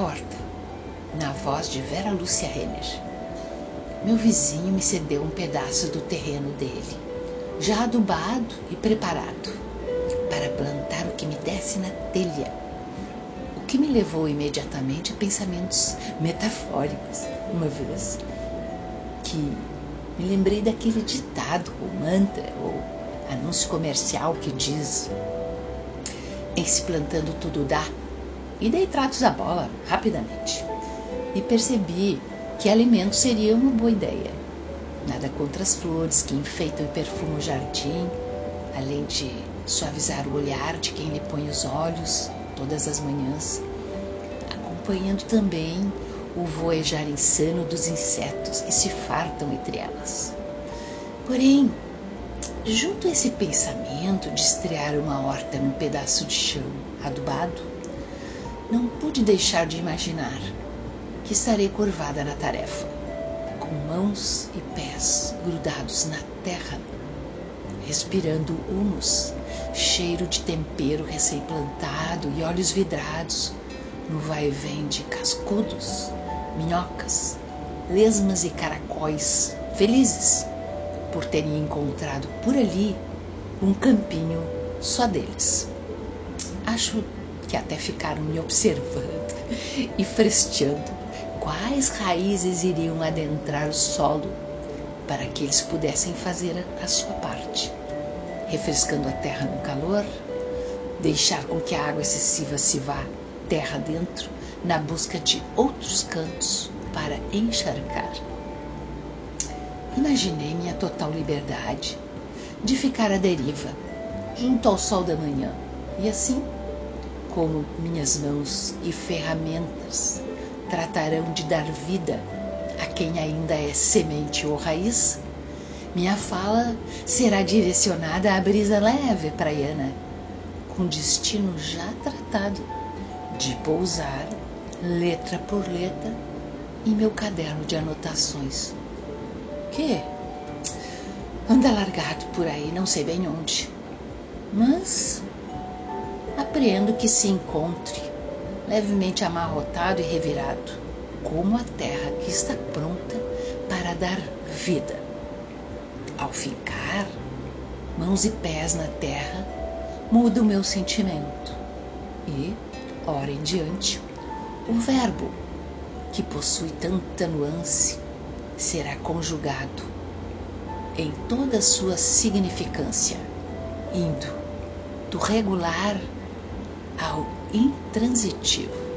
Horta, na voz de Vera Lúcia Renner. Meu vizinho me cedeu um pedaço do terreno dele, já adubado e preparado, para plantar o que me desse na telha. O que me levou imediatamente a pensamentos metafóricos, uma vez que me lembrei daquele ditado, ou mantra, ou anúncio comercial que diz: Em se plantando tudo dá. E dei tratos à bola rapidamente. E percebi que alimento seria uma boa ideia. Nada contra as flores que enfeitam e perfumam o jardim, além de suavizar o olhar de quem lhe põe os olhos todas as manhãs, acompanhando também o voejar insano dos insetos que se fartam entre elas. Porém, junto a esse pensamento de estrear uma horta num pedaço de chão adubado, não pude deixar de imaginar que estarei curvada na tarefa, com mãos e pés grudados na terra, respirando humus, cheiro de tempero recém-plantado e olhos vidrados no vai e vem de cascudos, minhocas, lesmas e caracóis, felizes por terem encontrado por ali um campinho só deles. Acho que até ficaram me observando e fresteando quais raízes iriam adentrar o solo para que eles pudessem fazer a sua parte, refrescando a terra no calor, deixar com que a água excessiva se vá terra dentro na busca de outros cantos para encharcar. Imaginei minha total liberdade de ficar à deriva, junto ao sol da manhã, e assim, como minhas mãos e ferramentas tratarão de dar vida a quem ainda é semente ou raiz, minha fala será direcionada à brisa leve praiana, com destino já tratado de pousar, letra por letra, em meu caderno de anotações. Que? Anda largado por aí, não sei bem onde, mas apreendo que se encontre levemente amarrotado e revirado, como a terra que está pronta para dar vida. Ao ficar, mãos e pés na terra, muda o meu sentimento e, ora em diante, o verbo, que possui tanta nuance, será conjugado em toda a sua significância, indo do regular ao intransitivo.